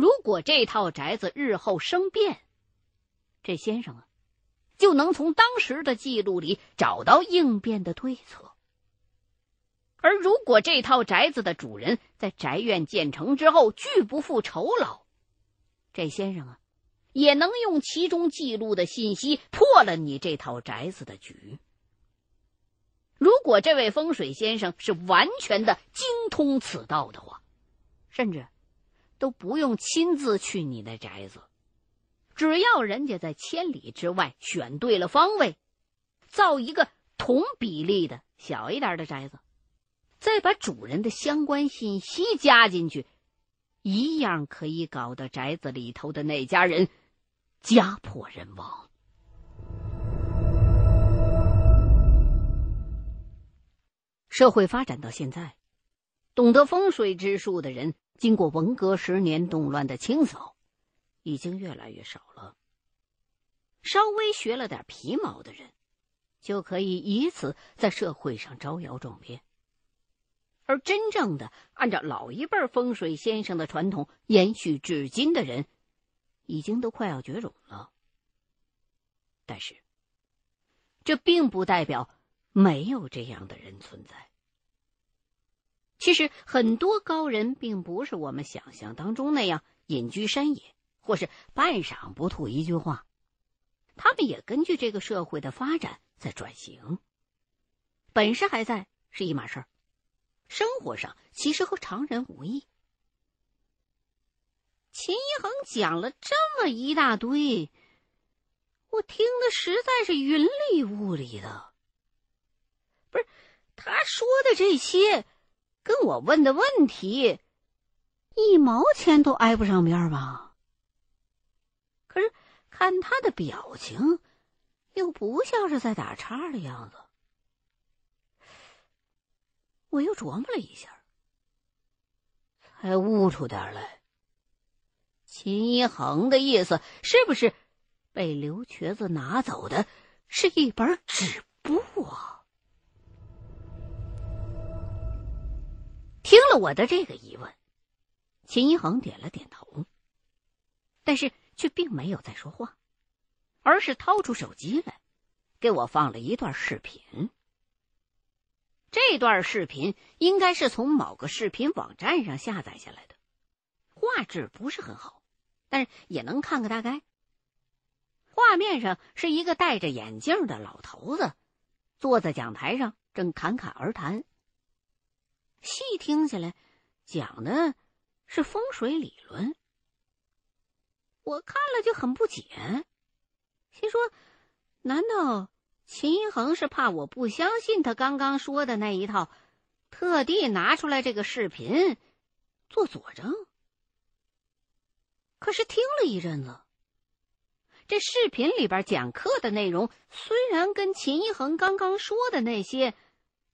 如果这套宅子日后生变，这先生啊，就能从当时的记录里找到应变的对策。而如果这套宅子的主人在宅院建成之后拒不付酬劳，这先生啊，也能用其中记录的信息破了你这套宅子的局。如果这位风水先生是完全的精通此道的话，甚至都不用亲自去你那宅子，只要人家在千里之外选对了方位，造一个同比例的小一点的宅子。再把主人的相关信息加进去，一样可以搞得宅子里头的那家人家破人亡。社会发展到现在，懂得风水之术的人，经过文革十年动乱的清扫，已经越来越少了。稍微学了点皮毛的人，就可以以此在社会上招摇撞骗。而真正的按照老一辈风水先生的传统延续至今的人，已经都快要绝种了。但是，这并不代表没有这样的人存在。其实，很多高人并不是我们想象当中那样隐居山野，或是半晌不吐一句话。他们也根据这个社会的发展在转型，本事还在是一码事儿。生活上其实和常人无异。秦一恒讲了这么一大堆，我听的实在是云里雾里的。不是他说的这些，跟我问的问题，一毛钱都挨不上边吧？可是看他的表情，又不像是在打岔的样子。我又琢磨了一下，才悟出点来。秦一恒的意思是不是被刘瘸子拿走的是一本纸布啊？听了我的这个疑问，秦一恒点了点头，但是却并没有再说话，而是掏出手机来，给我放了一段视频。这段视频应该是从某个视频网站上下载下来的，画质不是很好，但是也能看个大概。画面上是一个戴着眼镜的老头子，坐在讲台上正侃侃而谈。细听起来，讲的是风水理论。我看了就很不解，心说：难道？秦一恒是怕我不相信他刚刚说的那一套，特地拿出来这个视频做佐证。可是听了一阵子，这视频里边讲课的内容虽然跟秦一恒刚刚说的那些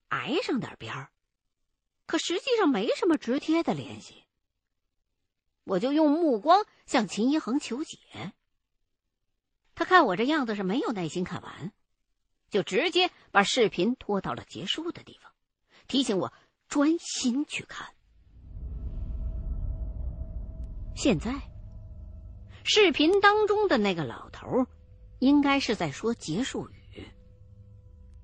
挨上点边儿，可实际上没什么直接的联系。我就用目光向秦一恒求解，他看我这样子是没有耐心看完。就直接把视频拖到了结束的地方，提醒我专心去看。现在，视频当中的那个老头应该是在说结束语，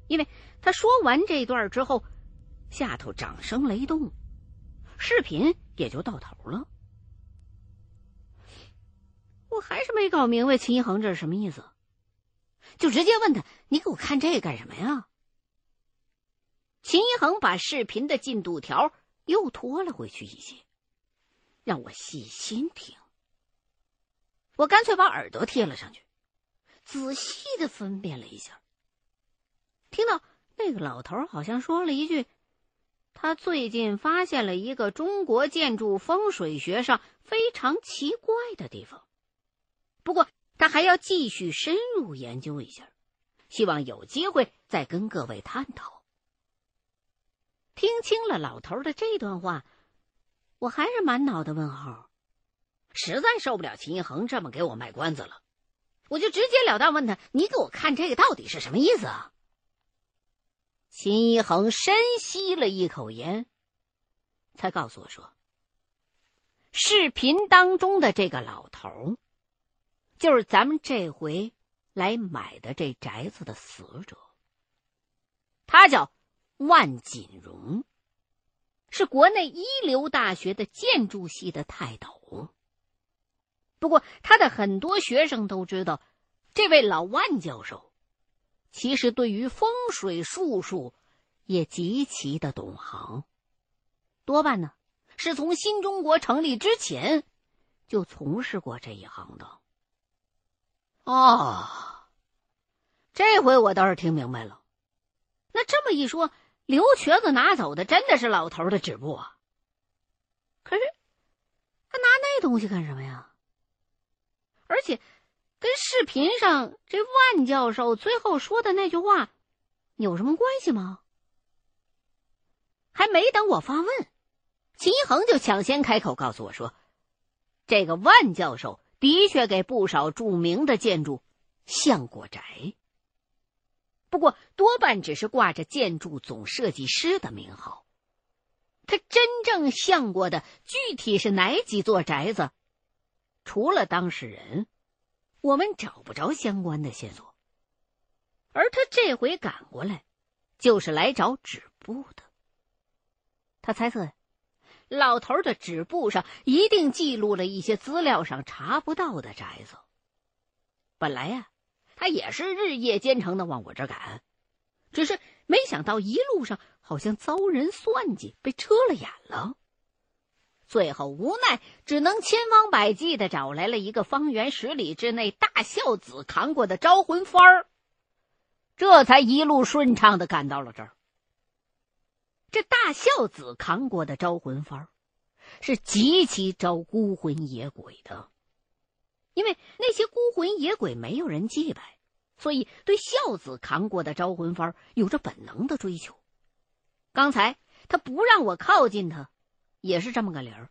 因为他说完这段之后，下头掌声雷动，视频也就到头了。我还是没搞明白秦一恒这是什么意思。就直接问他：“你给我看这个干什么呀？”秦一恒把视频的进度条又拖了回去一些，让我细心听。我干脆把耳朵贴了上去，仔细的分辨了一下。听到那个老头好像说了一句：“他最近发现了一个中国建筑风水学上非常奇怪的地方。”不过。他还要继续深入研究一下，希望有机会再跟各位探讨。听清了老头的这段话，我还是满脑的问号，实在受不了秦一恒这么给我卖关子了，我就直截了当问他：“你给我看这个到底是什么意思啊？”秦一恒深吸了一口烟，才告诉我说：“视频当中的这个老头，就是咱们这回来买的这宅子的死者。他叫万锦荣，是国内一流大学的建筑系的泰斗。不过，他的很多学生都知道，这位老万教授，其实对于风水术数也极其的懂行，多半呢是从新中国成立之前就从事过这一行的。哦，这回我倒是听明白了。那这么一说，刘瘸子拿走的真的是老头的纸布啊？可是他拿那东西干什么呀？而且，跟视频上这万教授最后说的那句话有什么关系吗？还没等我发问，秦一恒就抢先开口告诉我说：“这个万教授的确给不少著名的建筑相过宅，不过多半只是挂着建筑总设计师的名号。他真正相过的具体是哪几座宅子？”除了当事人，我们找不着相关的线索。而他这回赶过来，就是来找纸布的。他猜测，老头的纸布上一定记录了一些资料上查不到的宅子。本来呀，他也是日夜兼程的往我这赶，只是没想到一路上好像遭人算计，被遮了眼了。最后无奈，只能千方百计的找来了一个方圆十里之内大孝子扛过的招魂幡儿，这才一路顺畅的赶到了这儿。这大孝子扛过的招魂幡儿，是极其招孤魂野鬼的，因为那些孤魂野鬼没有人祭拜，所以对孝子扛过的招魂幡儿有着本能的追求。刚才他不让我靠近他。也是这么个理儿，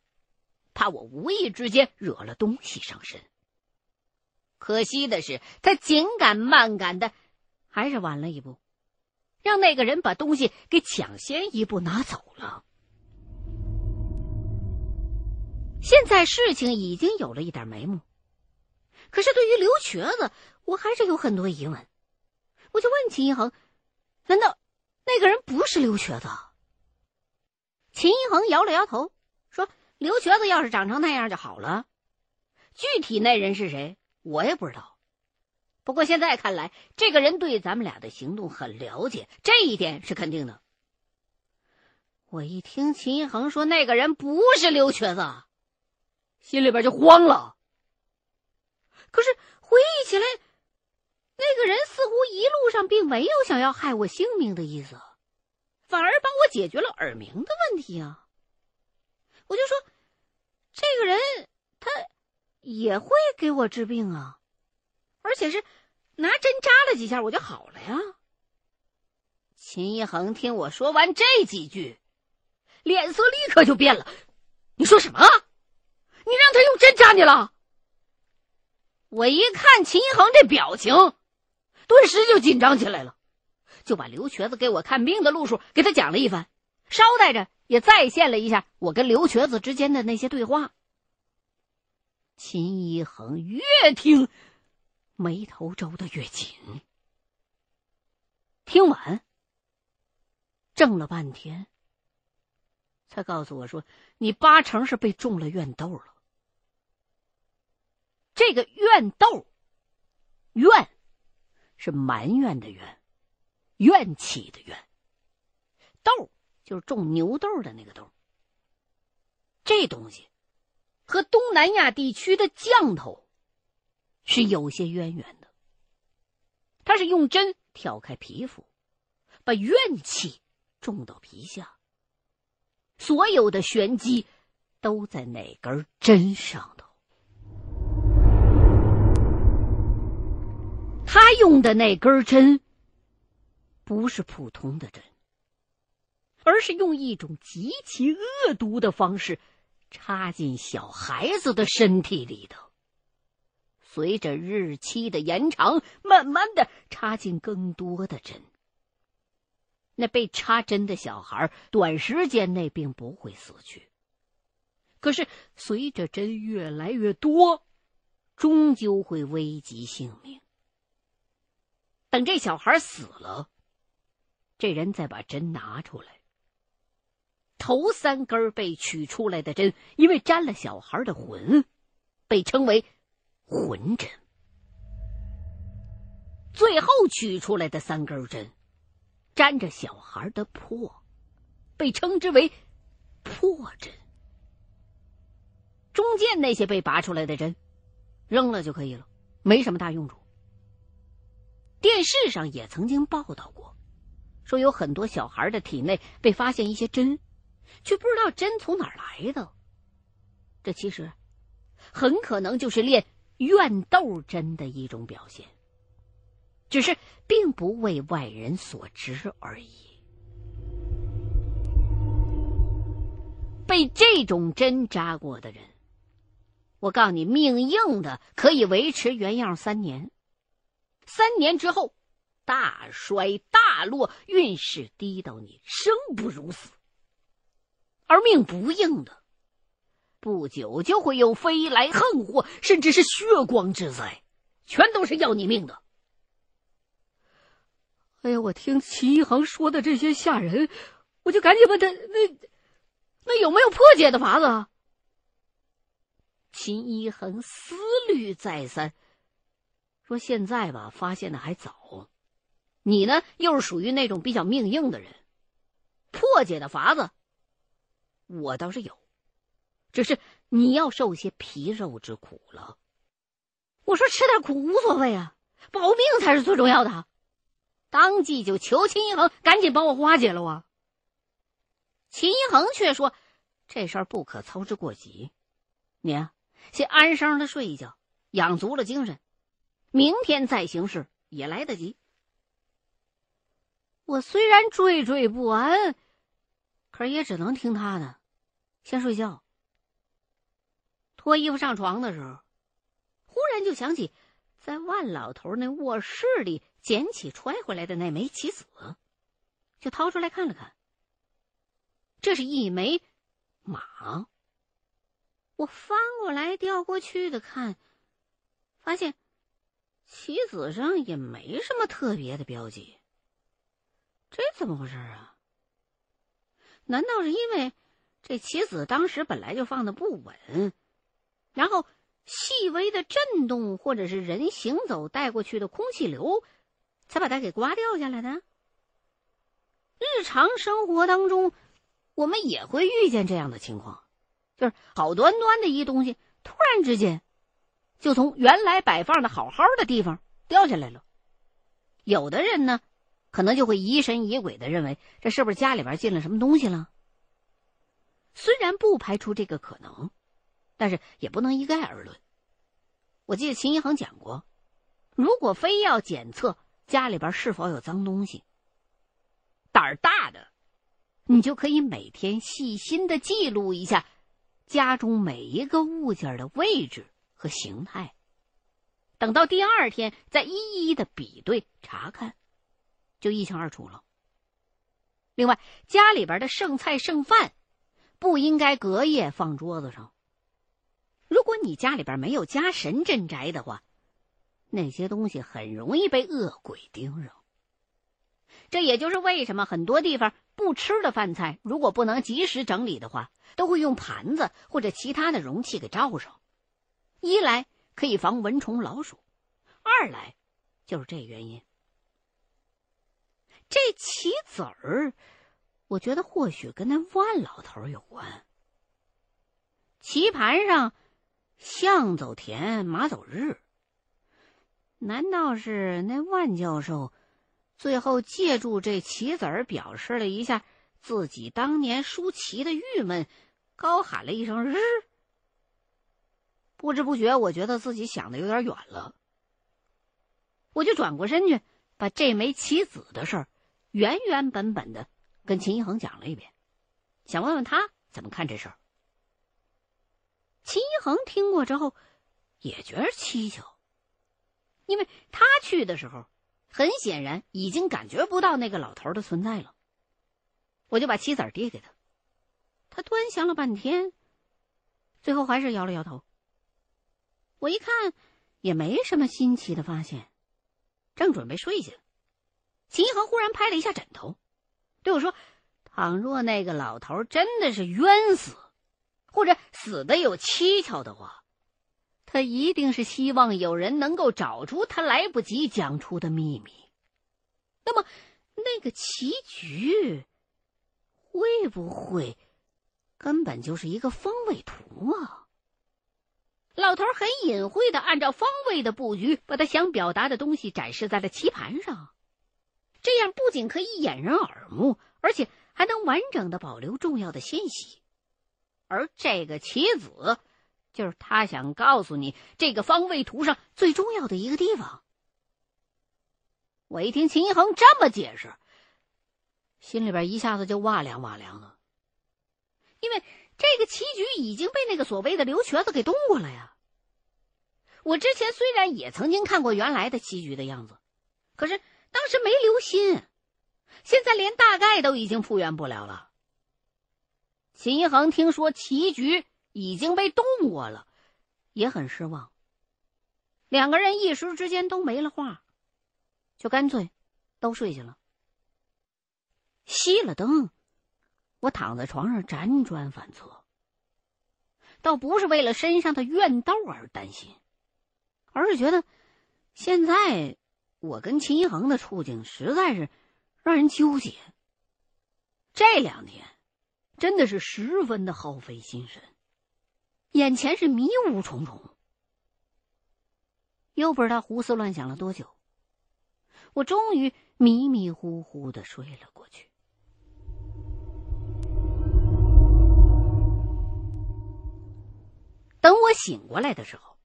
怕我无意之间惹了东西上身。可惜的是，他紧赶慢赶的，还是晚了一步，让那个人把东西给抢先一步拿走了。现在事情已经有了一点眉目，可是对于刘瘸子，我还是有很多疑问。我就问秦一恒：“难道那个人不是刘瘸子？”秦一恒摇了摇头，说：“刘瘸子要是长成那样就好了。具体那人是谁，我也不知道。不过现在看来，这个人对咱们俩的行动很了解，这一点是肯定的。”我一听秦一恒说那个人不是刘瘸子，心里边就慌了。可是回忆起来，那个人似乎一路上并没有想要害我性命的意思。反而帮我解决了耳鸣的问题啊！我就说，这个人他也会给我治病啊，而且是拿针扎了几下我就好了呀。秦一恒听我说完这几句，脸色立刻就变了。你说什么？你让他用针扎你了？我一看秦一恒这表情，顿时就紧张起来了。就把刘瘸子给我看病的路数给他讲了一番，捎带着也再现了一下我跟刘瘸子之间的那些对话。秦一恒越听，眉头皱得越紧。听完，怔了半天，才告诉我说：“你八成是被中了怨豆了。这个怨豆，怨是埋怨的怨。”怨气的怨，豆就是种牛豆的那个豆。这东西和东南亚地区的降头是有些渊源的。它是用针挑开皮肤，把怨气种到皮下。所有的玄机都在那根针上头。他用的那根针。不是普通的针，而是用一种极其恶毒的方式插进小孩子的身体里头。随着日期的延长，慢慢的插进更多的针。那被插针的小孩短时间内并不会死去，可是随着针越来越多，终究会危及性命。等这小孩死了，这人再把针拿出来。头三根被取出来的针，因为沾了小孩的魂，被称为魂针。最后取出来的三根针，沾着小孩的魄，被称之为魄针。中间那些被拔出来的针，扔了就可以了，没什么大用处。电视上也曾经报道过，说有很多小孩的体内被发现一些针，却不知道针从哪儿来的。这其实很可能就是练怨斗针的一种表现，只是并不为外人所知而已。被这种针扎过的人。我告诉你，命硬的可以维持原样三年，三年之后大衰大落，运势低到你生不如死；而命不硬的，不久就会有飞来横祸，甚至是血光之灾，全都是要你命的。哎呀，我听齐一恒说的这些吓人，我就赶紧问他：那那有没有破解的法子？秦一恒思虑再三，说：“现在吧，发现的还早。你呢，又是属于那种比较命硬的人，破解的法子，我倒是有，只是你要受些皮肉之苦了。”我说：“吃点苦无所谓啊，保命才是最重要的。”当即就求秦一恒赶紧帮我化解了啊。秦一恒却说：“这事儿不可操之过急，你。”先安生的睡一觉，养足了精神，明天再行事也来得及。我虽然惴惴不安，可是也只能听他的，先睡觉。脱衣服上床的时候，忽然就想起在万老头那卧室里捡起揣回来的那枚棋子，就掏出来看了看。这是一枚马。我翻过来调过去的看，发现棋子上也没什么特别的标记。这怎么回事啊？难道是因为这棋子当时本来就放的不稳，然后细微的震动或者是人行走带过去的空气流，才把它给刮掉下来的？日常生活当中，我们也会遇见这样的情况。就是好端端的一东西，突然之间就从原来摆放的好好的地方掉下来了。有的人呢，可能就会疑神疑鬼的认为这是不是家里边进了什么东西了？虽然不排除这个可能，但是也不能一概而论。我记得秦一恒讲过，如果非要检测家里边是否有脏东西，胆儿大的，你就可以每天细心的记录一下。家中每一个物件的位置和形态，等到第二天再一一的比对查看，就一清二楚了。另外，家里边的剩菜剩饭不应该隔夜放桌子上。如果你家里边没有家神镇宅的话，那些东西很容易被恶鬼盯上。这也就是为什么很多地方不吃的饭菜，如果不能及时整理的话，都会用盘子或者其他的容器给罩上。一来可以防蚊虫老鼠，二来就是这原因。这棋子儿，我觉得或许跟那万老头有关。棋盘上象走田，马走日，难道是那万教授？最后借助这棋子儿表示了一下自己当年输棋的郁闷，高喊了一声“日”。不知不觉，我觉得自己想的有点远了。我就转过身去，把这枚棋子的事儿原原本本的跟秦一恒讲了一遍，想问问他怎么看这事儿。秦一恒听过之后，也觉得蹊跷，因为他去的时候。很显然，已经感觉不到那个老头的存在了。我就把棋子递给他，他端详了半天，最后还是摇了摇头。我一看，也没什么新奇的发现，正准备睡下，秦一恒忽然拍了一下枕头，对我说：“倘若那个老头真的是冤死，或者死的有蹊跷的话，他一定是希望有人能够找出他来不及讲出的秘密。那么，那个棋局会不会根本就是一个方位图啊？”老头很隐晦的按照方位的布局，把他想表达的东西展示在了棋盘上，这样不仅可以掩人耳目，而且还能完整的保留重要的信息。而这个棋子，就是他想告诉你这个方位图上最重要的一个地方。我一听秦一恒这么解释，心里边一下子就哇凉哇凉的，因为。这个棋局已经被那个所谓的刘瘸子给动过了呀！我之前虽然也曾经看过原来的棋局的样子，可是当时没留心，现在连大概都已经复原不了了。秦一恒听说棋局已经被动过了，也很失望。两个人一时之间都没了话，就干脆都睡下了。熄了灯。我躺在床上辗转反侧，倒不是为了身上的怨斗而担心，而是觉得现在我跟秦一恒的处境实在是让人纠结。这两天真的是十分的耗费心神，眼前是迷雾重重，又不知道胡思乱想了多久，我终于迷迷糊糊的睡了过去。等我醒过来的时候，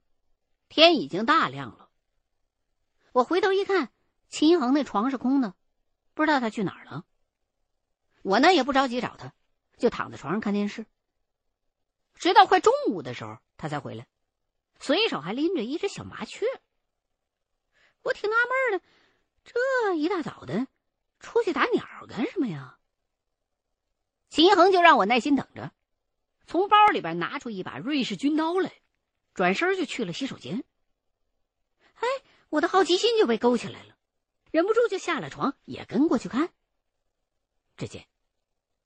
天已经大亮了。我回头一看，秦一恒那床是空的，不知道他去哪儿了。我呢也不着急找他，就躺在床上看电视。直到快中午的时候，他才回来，随手还拎着一只小麻雀。我挺纳闷的，这一大早的出去打鸟干什么呀？秦一恒就让我耐心等着。从包里边拿出一把瑞士军刀来，转身就去了洗手间。我的好奇心就被勾起来了，忍不住就下了床，也跟过去看。只见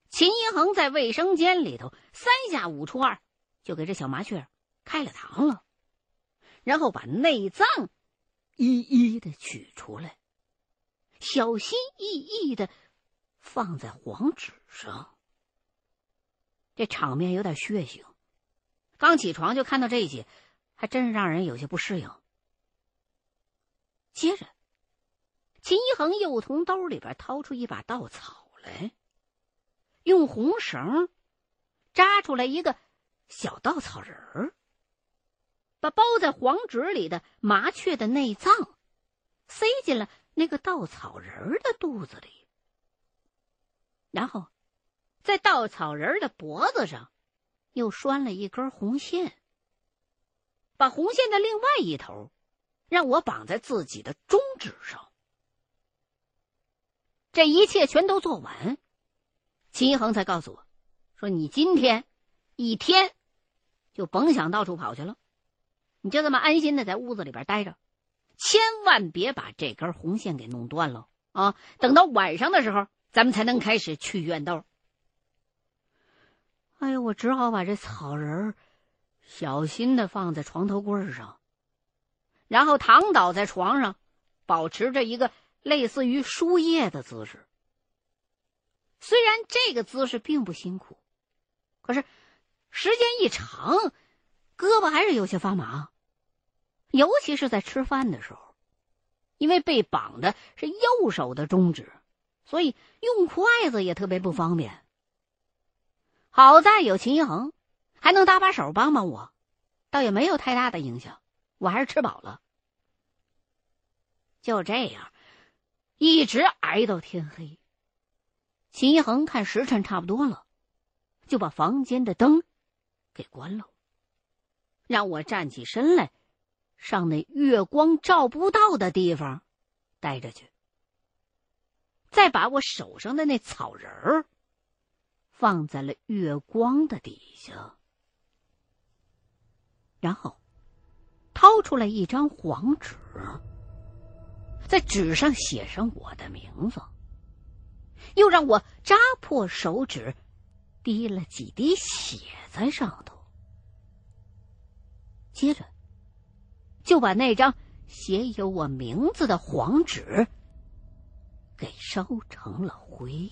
秦一恒在卫生间里头三下五除二就给这小麻雀开了膛了，然后把内脏一一的取出来，小心翼翼的放在黄纸上。这场面有点血腥，刚起床就看到这些，还真是让人有些不适应。接着，秦一恒又从兜里边掏出一把稻草来，用红绳扎出来一个小稻草人儿，把包在黄纸里的麻雀的内脏塞进了那个稻草人的肚子里，然后。在稻草人的脖子上，又拴了一根红线。把红线的另外一头，让我绑在自己的中指上。这一切全都做完，秦一恒才告诉我，说：“你今天一天就甭想到处跑去了，你就这么安心的在屋子里边待着，千万别把这根红线给弄断了啊！等到晚上的时候，咱们才能开始去怨斗。”哎呦，我只好把这草人小心的放在床头柜上，然后躺倒在床上，保持着一个类似于输液的姿势。虽然这个姿势并不辛苦，可是时间一长，胳膊还是有些发麻，尤其是在吃饭的时候，因为被绑的是右手的中指，所以用筷子也特别不方便。好在有秦一恒，还能搭把手帮帮我，倒也没有太大的影响。我还是吃饱了。就这样，一直挨到天黑。秦一恒看时辰差不多了，就把房间的灯给关了，让我站起身来，上那月光照不到的地方待着去，再把我手上的那草人儿。放在了月光的底下。然后掏出来一张黄纸，在纸上写上我的名字，又让我扎破手指，滴了几滴血在上头，接着就把那张写有我名字的黄纸给烧成了灰。